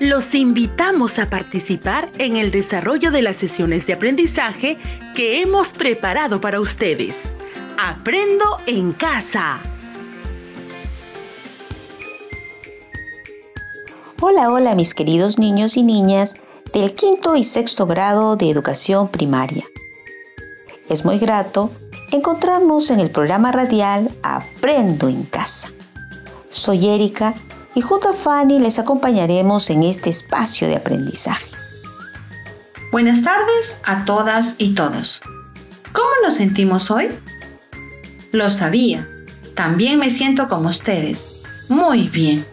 Los invitamos a participar en el desarrollo de las sesiones de aprendizaje que hemos preparado para ustedes. Aprendo en casa. Hola, hola mis queridos niños y niñas del quinto y sexto grado de educación primaria. Es muy grato encontrarnos en el programa radial Aprendo en casa. Soy Erika y junto a Fanny les acompañaremos en este espacio de aprendizaje. Buenas tardes a todas y todos. ¿Cómo nos sentimos hoy? Lo sabía. También me siento como ustedes. Muy bien.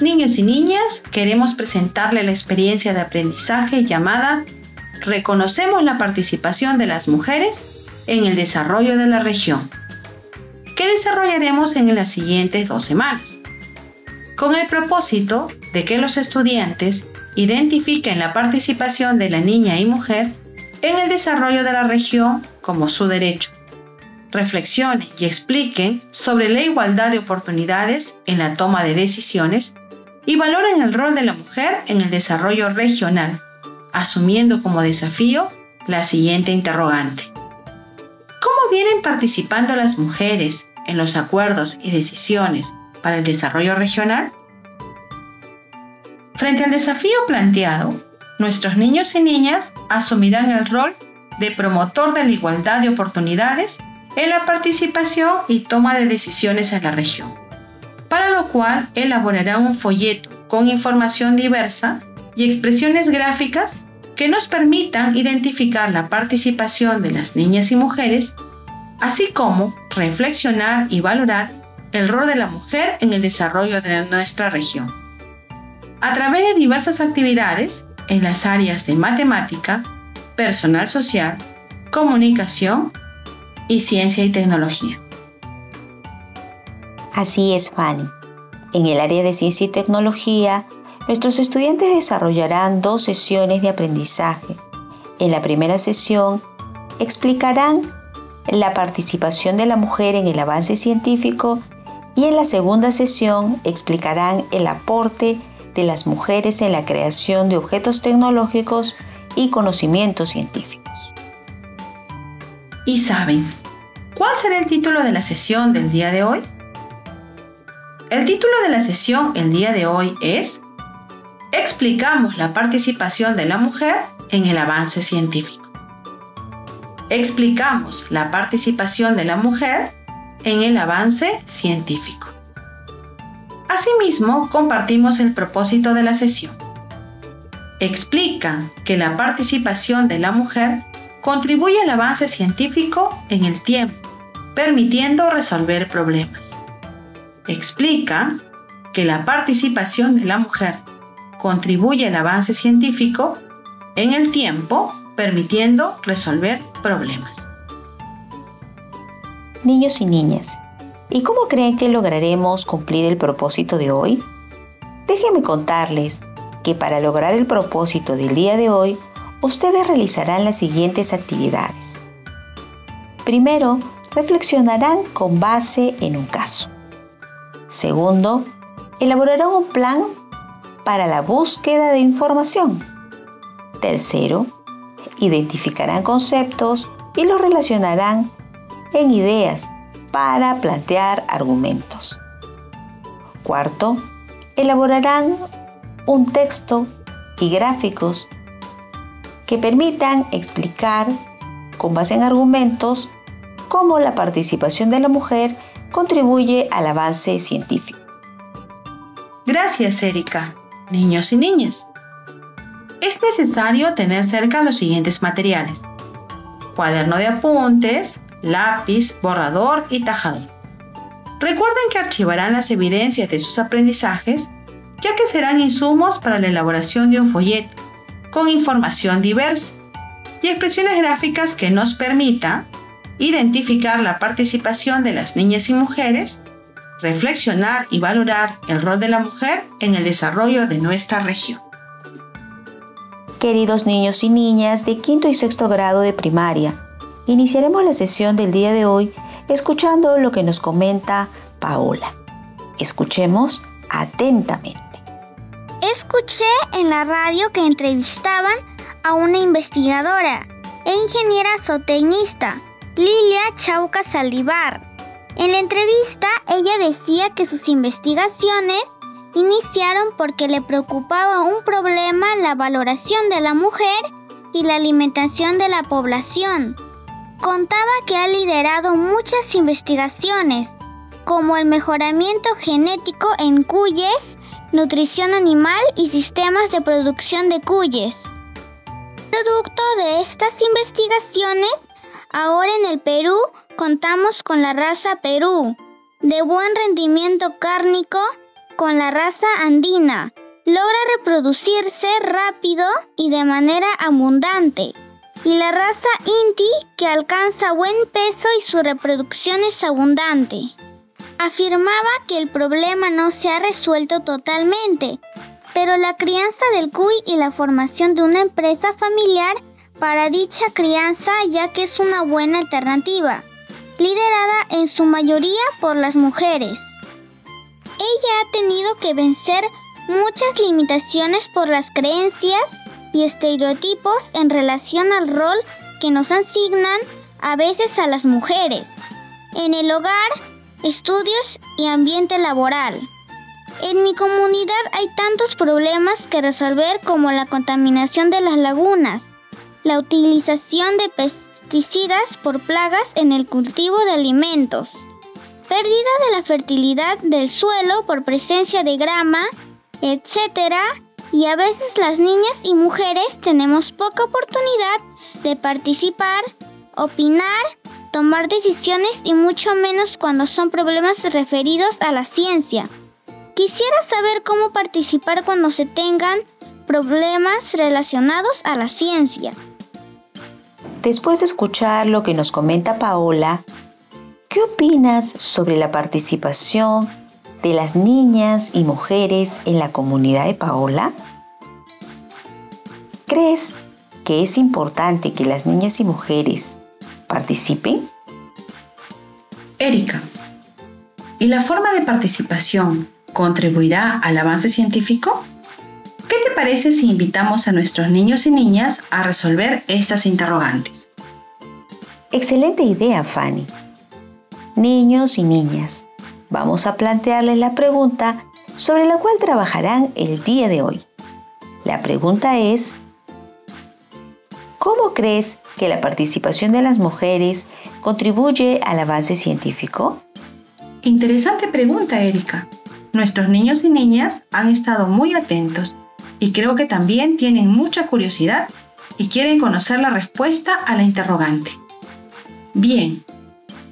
Niños y niñas, queremos presentarle la experiencia de aprendizaje llamada Reconocemos la participación de las mujeres en el desarrollo de la región, que desarrollaremos en las siguientes dos semanas, con el propósito de que los estudiantes identifiquen la participación de la niña y mujer en el desarrollo de la región como su derecho. Reflexionen y expliquen sobre la igualdad de oportunidades en la toma de decisiones y valoren el rol de la mujer en el desarrollo regional, asumiendo como desafío la siguiente interrogante. ¿Cómo vienen participando las mujeres en los acuerdos y decisiones para el desarrollo regional? Frente al desafío planteado, nuestros niños y niñas asumirán el rol de promotor de la igualdad de oportunidades en la participación y toma de decisiones en la región para lo cual elaborará un folleto con información diversa y expresiones gráficas que nos permitan identificar la participación de las niñas y mujeres, así como reflexionar y valorar el rol de la mujer en el desarrollo de nuestra región. A través de diversas actividades en las áreas de matemática, personal social, comunicación y ciencia y tecnología. Así es, Fanny. En el área de ciencia y tecnología, nuestros estudiantes desarrollarán dos sesiones de aprendizaje. En la primera sesión, explicarán la participación de la mujer en el avance científico y en la segunda sesión explicarán el aporte de las mujeres en la creación de objetos tecnológicos y conocimientos científicos. ¿Y saben cuál será el título de la sesión del día de hoy? El título de la sesión el día de hoy es Explicamos la participación de la mujer en el avance científico. Explicamos la participación de la mujer en el avance científico. Asimismo, compartimos el propósito de la sesión. Explica que la participación de la mujer contribuye al avance científico en el tiempo, permitiendo resolver problemas explica que la participación de la mujer contribuye al avance científico en el tiempo, permitiendo resolver problemas. Niños y niñas, ¿y cómo creen que lograremos cumplir el propósito de hoy? Déjenme contarles que para lograr el propósito del día de hoy, ustedes realizarán las siguientes actividades. Primero, reflexionarán con base en un caso. Segundo, elaborarán un plan para la búsqueda de información. Tercero, identificarán conceptos y los relacionarán en ideas para plantear argumentos. Cuarto, elaborarán un texto y gráficos que permitan explicar con base en argumentos cómo la participación de la mujer contribuye al avance científico. Gracias, Erika. Niños y niñas. Es necesario tener cerca los siguientes materiales. Cuaderno de apuntes, lápiz, borrador y tajador. Recuerden que archivarán las evidencias de sus aprendizajes, ya que serán insumos para la elaboración de un folleto con información diversa y expresiones gráficas que nos permita identificar la participación de las niñas y mujeres, reflexionar y valorar el rol de la mujer en el desarrollo de nuestra región. Queridos niños y niñas de quinto y sexto grado de primaria, iniciaremos la sesión del día de hoy escuchando lo que nos comenta Paola. Escuchemos atentamente. Escuché en la radio que entrevistaban a una investigadora e ingeniera zootecnista, Lilia Chauca Salivar. En la entrevista ella decía que sus investigaciones iniciaron porque le preocupaba un problema la valoración de la mujer y la alimentación de la población. Contaba que ha liderado muchas investigaciones, como el mejoramiento genético en cuyes, nutrición animal y sistemas de producción de cuyes. Producto de estas investigaciones, ahora en el Perú contamos con la raza Perú, de buen rendimiento cárnico con la raza andina. Logra reproducirse rápido y de manera abundante. Y la raza Inti que alcanza buen peso y su reproducción es abundante. Afirmaba que el problema no se ha resuelto totalmente, pero la crianza del cuy y la formación de una empresa familiar para dicha crianza ya que es una buena alternativa, liderada en su mayoría por las mujeres. Ella ha tenido que vencer muchas limitaciones por las creencias y estereotipos en relación al rol que nos asignan a veces a las mujeres en el hogar, estudios y ambiente laboral. En mi comunidad hay tantos problemas que resolver como la contaminación de las lagunas, la utilización de pesticidas por plagas en el cultivo de alimentos, pérdida de la fertilidad del suelo por presencia de grama, etc. Y a veces las niñas y mujeres tenemos poca oportunidad de participar, opinar, tomar decisiones y mucho menos cuando son problemas referidos a la ciencia. Quisiera saber cómo participar cuando se tengan problemas relacionados a la ciencia. Después de escuchar lo que nos comenta Paola, ¿Qué opinas sobre la participación de las niñas y mujeres en la comunidad de Paola? ¿Crees que es importante que las niñas y mujeres participen? Erika, ¿y la forma de participación contribuirá al avance científico? ¿Qué te parece si invitamos a nuestros niños y niñas a resolver estas interrogantes? Excelente idea, Fanny. Niños y niñas, vamos a plantearles la pregunta sobre la cual trabajarán el día de hoy. La pregunta es, ¿cómo crees que la participación de las mujeres contribuye al avance científico? Interesante pregunta, Erika. Nuestros niños y niñas han estado muy atentos y creo que también tienen mucha curiosidad y quieren conocer la respuesta a la interrogante. Bien,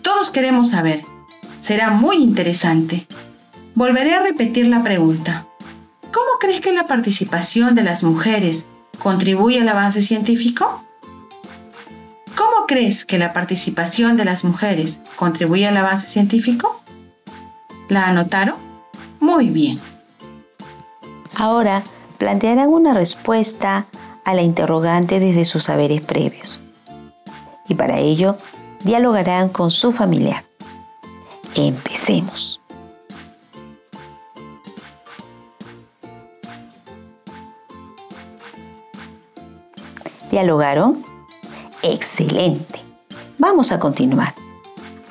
todos queremos saber. Será muy interesante. Volveré a repetir la pregunta. ¿Cómo crees que la participación de las mujeres contribuye al avance científico? ¿Cómo crees que la participación de las mujeres contribuye al avance científico? ¿La anotaron? Muy bien. Ahora plantearán una respuesta a la interrogante desde sus saberes previos. Y para ello dialogarán con su familiar. Empecemos. ¿Dialogaron? Excelente. Vamos a continuar.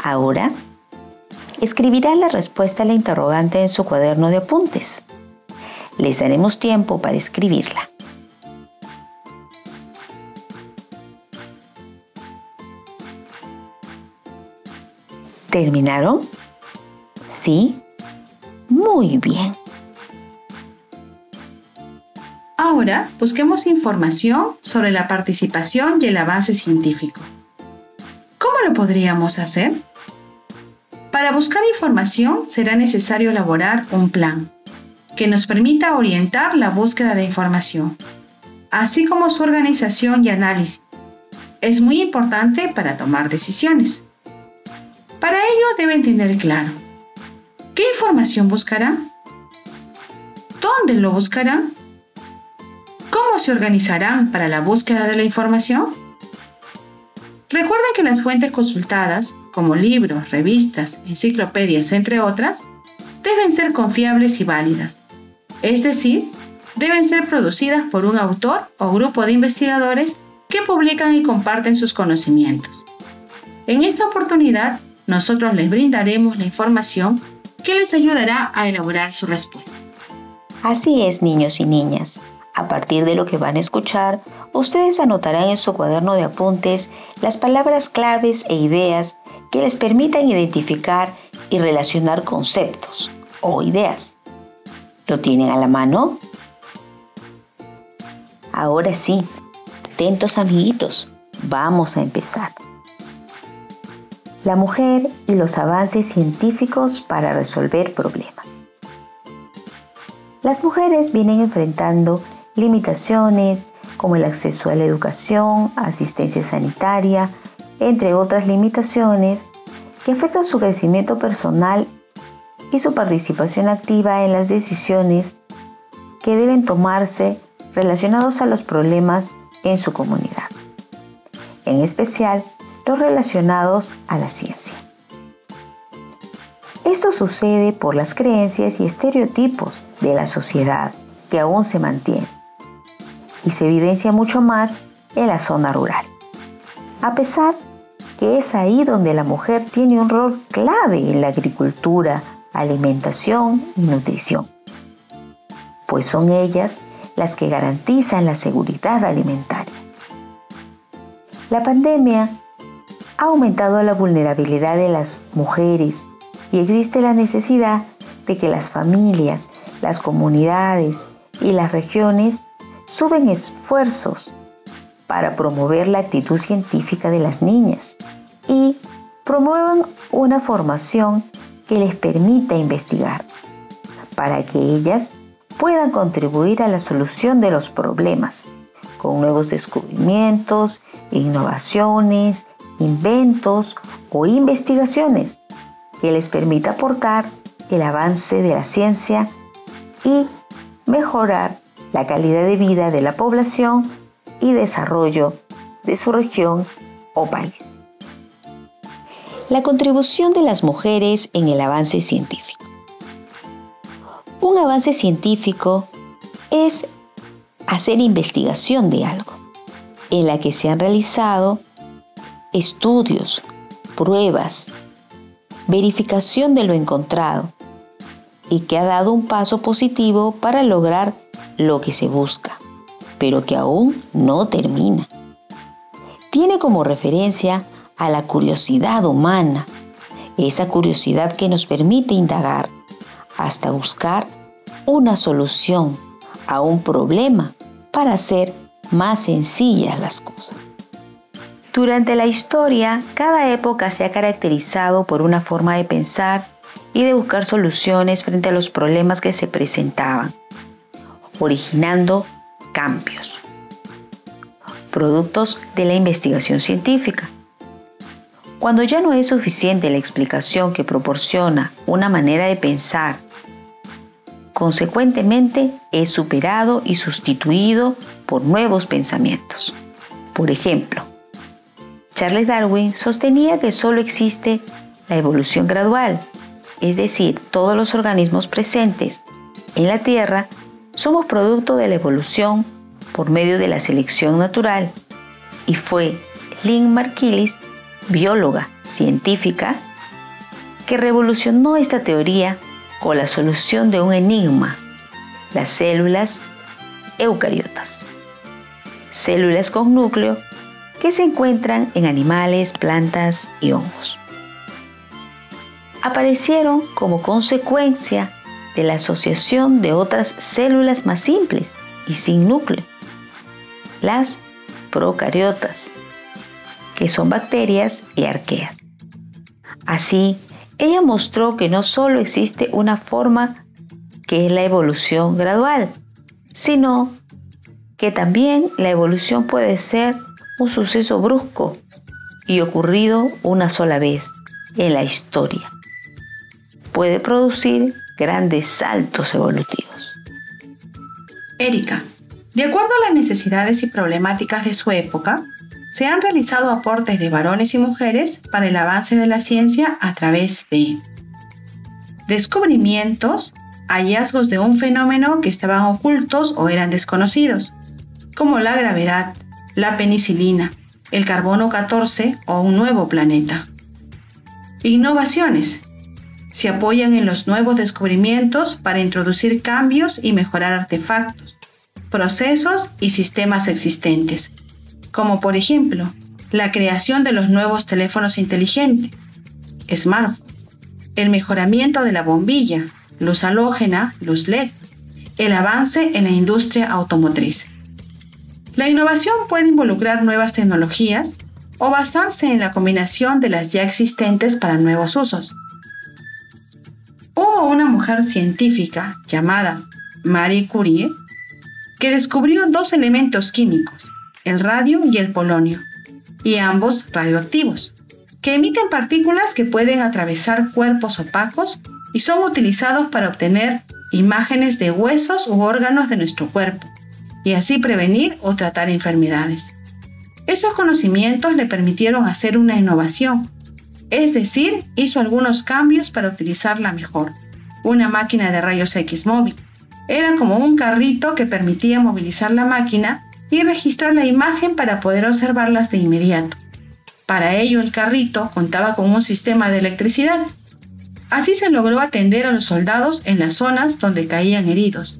Ahora, escribirán la respuesta a la interrogante en su cuaderno de apuntes. Les daremos tiempo para escribirla. ¿Terminaron? ¿Sí? Muy bien. Ahora busquemos información sobre la participación y el avance científico. ¿Cómo lo podríamos hacer? Para buscar información será necesario elaborar un plan que nos permita orientar la búsqueda de información, así como su organización y análisis. Es muy importante para tomar decisiones. Para ello deben tener claro qué información buscarán, dónde lo buscarán, cómo se organizarán para la búsqueda de la información. Recuerden que las fuentes consultadas, como libros, revistas, enciclopedias, entre otras, deben ser confiables y válidas, es decir, deben ser producidas por un autor o grupo de investigadores que publican y comparten sus conocimientos. En esta oportunidad, nosotros les brindaremos la información que les ayudará a elaborar su respuesta. Así es, niños y niñas. A partir de lo que van a escuchar, ustedes anotarán en su cuaderno de apuntes las palabras claves e ideas que les permitan identificar y relacionar conceptos o ideas. ¿Lo tienen a la mano? Ahora sí, atentos amiguitos, vamos a empezar. La mujer y los avances científicos para resolver problemas. Las mujeres vienen enfrentando limitaciones como el acceso a la educación, asistencia sanitaria, entre otras limitaciones que afectan su crecimiento personal y su participación activa en las decisiones que deben tomarse relacionados a los problemas en su comunidad, en especial relacionados a la ciencia. Esto sucede por las creencias y estereotipos de la sociedad que aún se mantienen y se evidencia mucho más en la zona rural. A pesar que es ahí donde la mujer tiene un rol clave en la agricultura, alimentación y nutrición, pues son ellas las que garantizan la seguridad alimentaria. La pandemia ha aumentado la vulnerabilidad de las mujeres y existe la necesidad de que las familias, las comunidades y las regiones suben esfuerzos para promover la actitud científica de las niñas y promuevan una formación que les permita investigar, para que ellas puedan contribuir a la solución de los problemas, con nuevos descubrimientos, innovaciones, inventos o investigaciones que les permita aportar el avance de la ciencia y mejorar la calidad de vida de la población y desarrollo de su región o país la contribución de las mujeres en el avance científico. Un avance científico es hacer investigación de algo, en la que se han realizado estudios, pruebas, verificación de lo encontrado y que ha dado un paso positivo para lograr lo que se busca, pero que aún no termina. Tiene como referencia a la curiosidad humana, esa curiosidad que nos permite indagar hasta buscar una solución a un problema para hacer más sencillas las cosas. Durante la historia, cada época se ha caracterizado por una forma de pensar y de buscar soluciones frente a los problemas que se presentaban, originando cambios, productos de la investigación científica. Cuando ya no es suficiente la explicación que proporciona una manera de pensar, consecuentemente es superado y sustituido por nuevos pensamientos. Por ejemplo, Charles Darwin sostenía que solo existe la evolución gradual, es decir, todos los organismos presentes en la Tierra somos producto de la evolución por medio de la selección natural, y fue Lynn Margulis bióloga científica, que revolucionó esta teoría con la solución de un enigma, las células eucariotas. Células con núcleo que se encuentran en animales, plantas y hongos. Aparecieron como consecuencia de la asociación de otras células más simples y sin núcleo, las procariotas, que son bacterias y arqueas. Así, ella mostró que no solo existe una forma que es la evolución gradual, sino que también la evolución puede ser un suceso brusco y ocurrido una sola vez en la historia. Puede producir grandes saltos evolutivos. Erika, de acuerdo a las necesidades y problemáticas de su época, se han realizado aportes de varones y mujeres para el avance de la ciencia a través de descubrimientos, hallazgos de un fenómeno que estaban ocultos o eran desconocidos, como la gravedad, la penicilina, el carbono 14 o un nuevo planeta. Innovaciones. Se apoyan en los nuevos descubrimientos para introducir cambios y mejorar artefactos, procesos y sistemas existentes, como por ejemplo la creación de los nuevos teléfonos inteligentes, smartphones, el mejoramiento de la bombilla, luz halógena, luz LED, el avance en la industria automotriz. La innovación puede involucrar nuevas tecnologías o basarse en la combinación de las ya existentes para nuevos usos. Hubo una mujer científica llamada Marie Curie que descubrió dos elementos químicos, el radio y el polonio, y ambos radioactivos, que emiten partículas que pueden atravesar cuerpos opacos y son utilizados para obtener imágenes de huesos u órganos de nuestro cuerpo y así prevenir o tratar enfermedades. Esos conocimientos le permitieron hacer una innovación, es decir, hizo algunos cambios para utilizarla mejor. Una máquina de rayos X móvil. Era como un carrito que permitía movilizar la máquina y registrar la imagen para poder observarlas de inmediato. Para ello el carrito contaba con un sistema de electricidad Así se logró atender a los soldados en las zonas donde caían heridos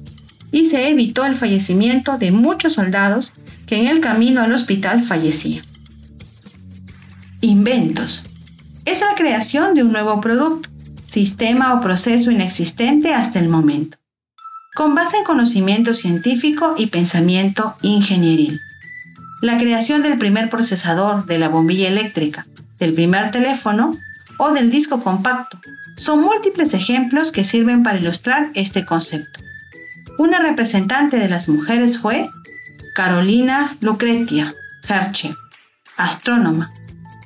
y se evitó el fallecimiento de muchos soldados que en el camino al hospital fallecían. Inventos. Es la creación de un nuevo producto, sistema o proceso inexistente hasta el momento, con base en conocimiento científico y pensamiento ingenieril. La creación del primer procesador de la bombilla eléctrica, del primer teléfono o del disco compacto, son múltiples ejemplos que sirven para ilustrar este concepto. Una representante de las mujeres fue Carolina Lucretia Herschel, astrónoma.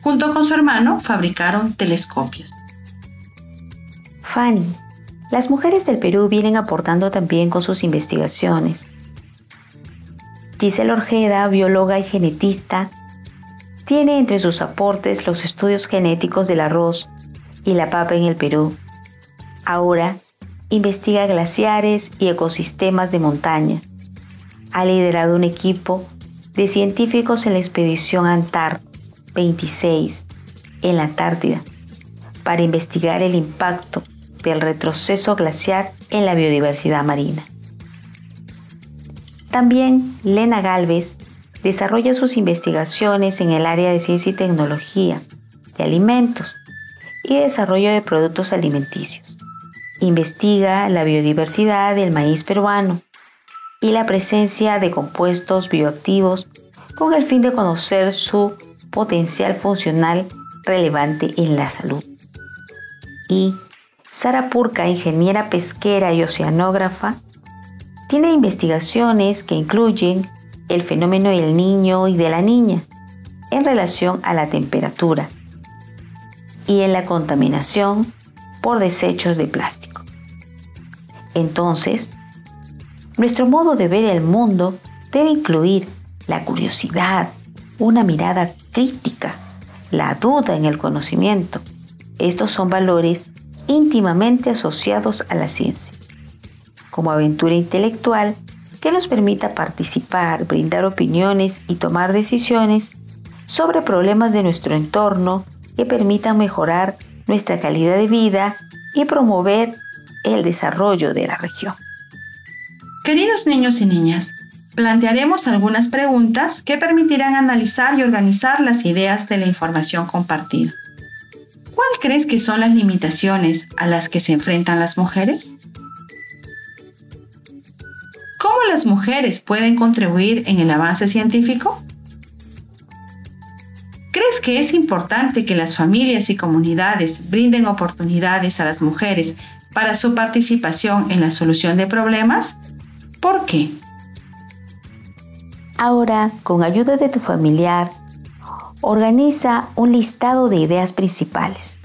Junto con su hermano fabricaron telescopios. Fanny, las mujeres del Perú vienen aportando también con sus investigaciones. Giselle Orjeda, bióloga y genetista, tiene entre sus aportes los estudios genéticos del arroz, y la papa en el Perú. Ahora investiga glaciares y ecosistemas de montaña. Ha liderado un equipo de científicos en la expedición Antar 26 en la Antártida para investigar el impacto del retroceso glaciar en la biodiversidad marina. También Lena Galvez desarrolla sus investigaciones en el área de ciencia y tecnología de alimentos y desarrollo de productos alimenticios. Investiga la biodiversidad del maíz peruano y la presencia de compuestos bioactivos con el fin de conocer su potencial funcional relevante en la salud. Y Sara Purca, ingeniera pesquera y oceanógrafa, tiene investigaciones que incluyen el fenómeno del niño y de la niña en relación a la temperatura, y en la contaminación por desechos de plástico. Entonces, nuestro modo de ver el mundo debe incluir la curiosidad, una mirada crítica, la duda en el conocimiento. Estos son valores íntimamente asociados a la ciencia, como aventura intelectual que nos permita participar, brindar opiniones y tomar decisiones sobre problemas de nuestro entorno que permitan mejorar nuestra calidad de vida y promover el desarrollo de la región. Queridos niños y niñas, plantearemos algunas preguntas que permitirán analizar y organizar las ideas de la información compartida. ¿Cuál crees que son las limitaciones a las que se enfrentan las mujeres? ¿Cómo las mujeres pueden contribuir en el avance científico? ¿Crees que es importante que las familias y comunidades brinden oportunidades a las mujeres para su participación en la solución de problemas? ¿Por qué? Ahora, con ayuda de tu familiar, organiza un listado de ideas principales.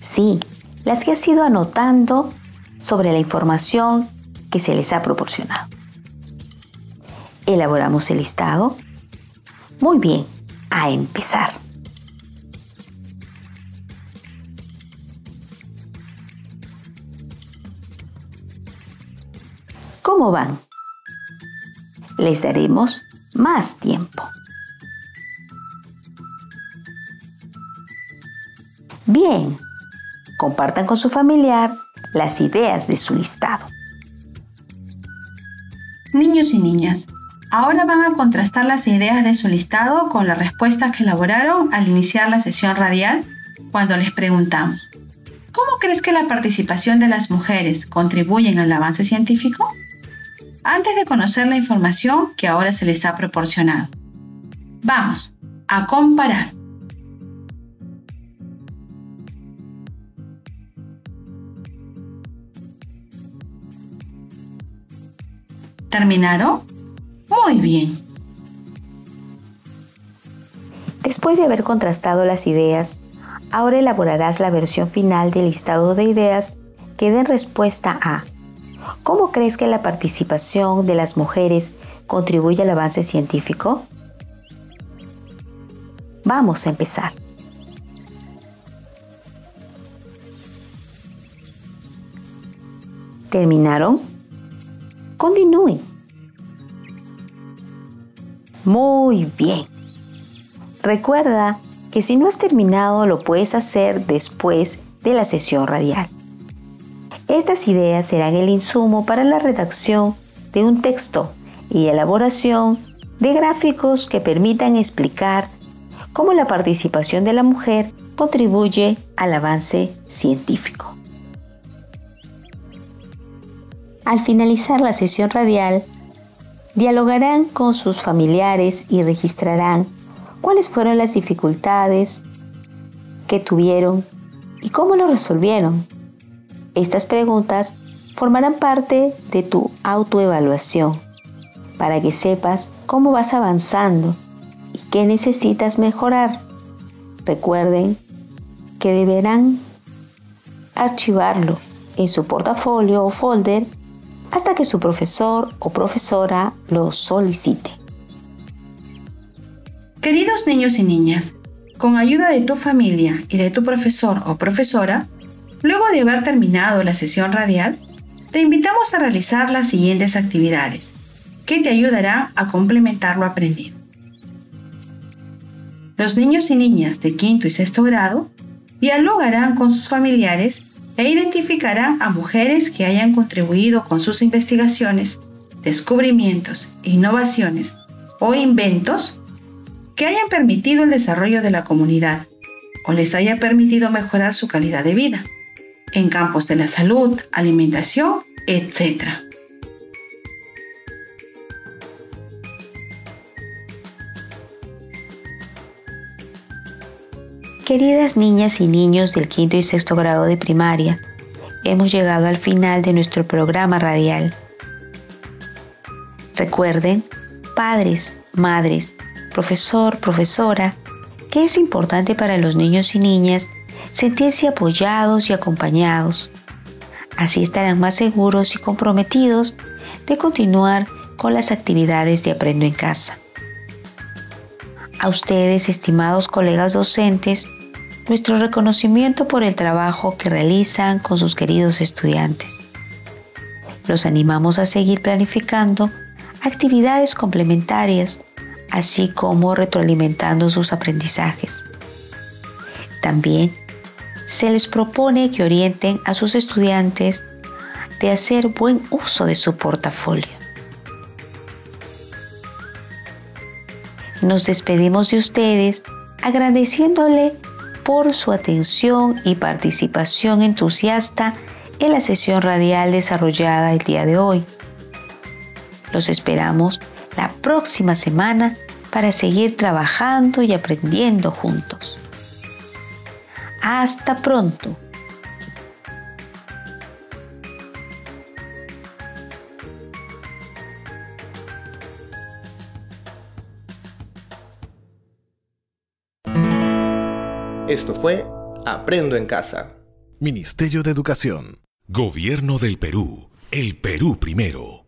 Sí, las que has ido anotando sobre la información que se les ha proporcionado. ¿Elaboramos el listado? Muy bien, a empezar. ¿Cómo van? Les daremos más tiempo. Bien, compartan con su familiar las ideas de su listado. Niños y niñas, ahora van a contrastar las ideas de su listado con las respuestas que elaboraron al iniciar la sesión radial cuando les preguntamos, ¿cómo crees que la participación de las mujeres contribuye al avance científico? Antes de conocer la información que ahora se les ha proporcionado. Vamos a comparar. ¿Terminaron? Muy bien. Después de haber contrastado las ideas, ahora elaborarás la versión final del listado de ideas que den respuesta a ¿Cómo crees que la participación de las mujeres contribuye al avance científico? Vamos a empezar. ¿Terminaron? Continúen. Muy bien. Recuerda que si no has terminado lo puedes hacer después de la sesión radial. Estas ideas serán el insumo para la redacción de un texto y elaboración de gráficos que permitan explicar cómo la participación de la mujer contribuye al avance científico. Al finalizar la sesión radial, dialogarán con sus familiares y registrarán cuáles fueron las dificultades que tuvieron y cómo lo resolvieron. Estas preguntas formarán parte de tu autoevaluación para que sepas cómo vas avanzando y qué necesitas mejorar. Recuerden que deberán archivarlo en su portafolio o folder hasta que su profesor o profesora lo solicite. Queridos niños y niñas, con ayuda de tu familia y de tu profesor o profesora, luego de haber terminado la sesión radial, te invitamos a realizar las siguientes actividades, que te ayudarán a complementar lo aprendido. Los niños y niñas de quinto y sexto grado dialogarán con sus familiares e identificarán a mujeres que hayan contribuido con sus investigaciones, descubrimientos, innovaciones o inventos que hayan permitido el desarrollo de la comunidad o les haya permitido mejorar su calidad de vida en campos de la salud, alimentación, etc. Queridas niñas y niños del quinto y sexto grado de primaria, hemos llegado al final de nuestro programa radial. Recuerden, padres, madres, profesor, profesora, que es importante para los niños y niñas sentirse apoyados y acompañados. Así estarán más seguros y comprometidos de continuar con las actividades de Aprendo en Casa. A ustedes, estimados colegas docentes, nuestro reconocimiento por el trabajo que realizan con sus queridos estudiantes. Los animamos a seguir planificando actividades complementarias, así como retroalimentando sus aprendizajes. También se les propone que orienten a sus estudiantes de hacer buen uso de su portafolio. Nos despedimos de ustedes agradeciéndole por su atención y participación entusiasta en la sesión radial desarrollada el día de hoy. Los esperamos la próxima semana para seguir trabajando y aprendiendo juntos. Hasta pronto. Esto fue Aprendo en Casa. Ministerio de Educación. Gobierno del Perú. El Perú primero.